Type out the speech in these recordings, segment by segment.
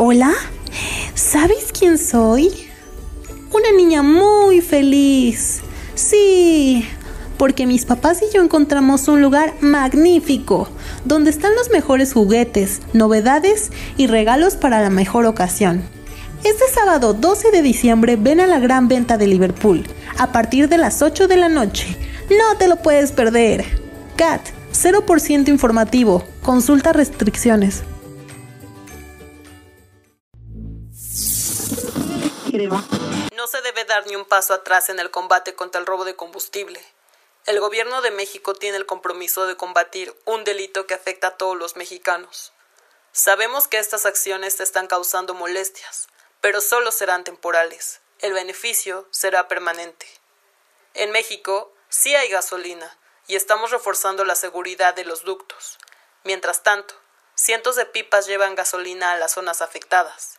Hola, ¿sabes quién soy? Una niña muy feliz. Sí, porque mis papás y yo encontramos un lugar magnífico, donde están los mejores juguetes, novedades y regalos para la mejor ocasión. Este sábado 12 de diciembre ven a la gran venta de Liverpool, a partir de las 8 de la noche. No te lo puedes perder. CAT, 0% informativo. Consulta restricciones. No se debe dar ni un paso atrás en el combate contra el robo de combustible. El gobierno de México tiene el compromiso de combatir un delito que afecta a todos los mexicanos. Sabemos que estas acciones te están causando molestias, pero solo serán temporales. El beneficio será permanente. En México sí hay gasolina y estamos reforzando la seguridad de los ductos. Mientras tanto, cientos de pipas llevan gasolina a las zonas afectadas.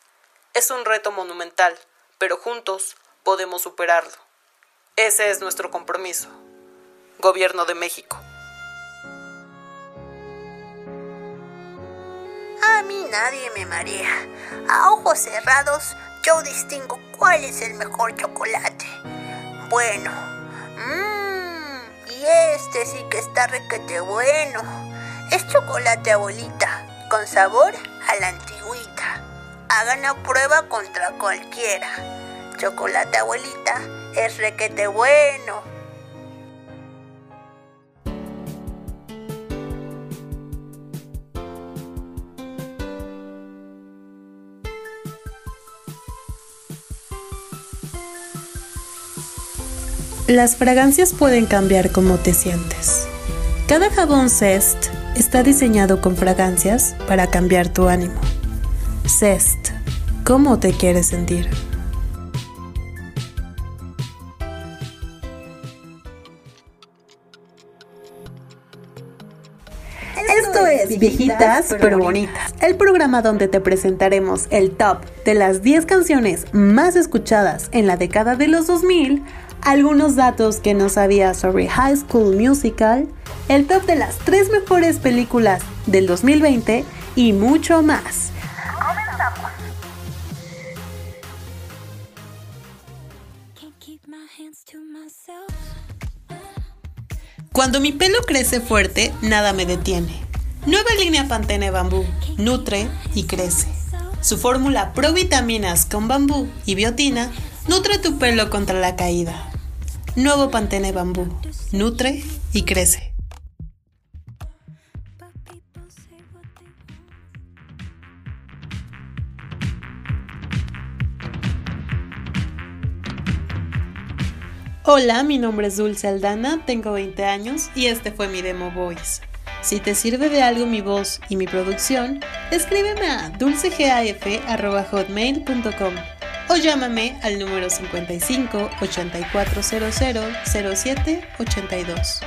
Es un reto monumental, pero juntos podemos superarlo. Ese es nuestro compromiso. Gobierno de México. A mí nadie me marea. A ojos cerrados yo distingo cuál es el mejor chocolate. Bueno, mmm, y este sí que está requete bueno. Es chocolate abuelita, con sabor a la antigüita. Hagan la prueba contra cualquiera. Chocolate abuelita es requete bueno. Las fragancias pueden cambiar cómo te sientes. Cada jabón Zest está diseñado con fragancias para cambiar tu ánimo. Zest, ¿cómo te quieres sentir? Esto es Viejitas pero Bonitas, el programa donde te presentaremos el top de las 10 canciones más escuchadas en la década de los 2000, algunos datos que no sabías sobre High School Musical, el top de las 3 mejores películas del 2020 y mucho más. Cuando mi pelo crece fuerte, nada me detiene. Nueva línea Pantene Bambú, nutre y crece. Su fórmula provitaminas con bambú y biotina nutre tu pelo contra la caída. Nuevo Pantene Bambú, nutre y crece. Hola, mi nombre es Dulce Aldana, tengo 20 años y este fue mi demo voice. Si te sirve de algo mi voz y mi producción, escríbeme a dulcegaf.hotmail.com o llámame al número 55 8400 07 82.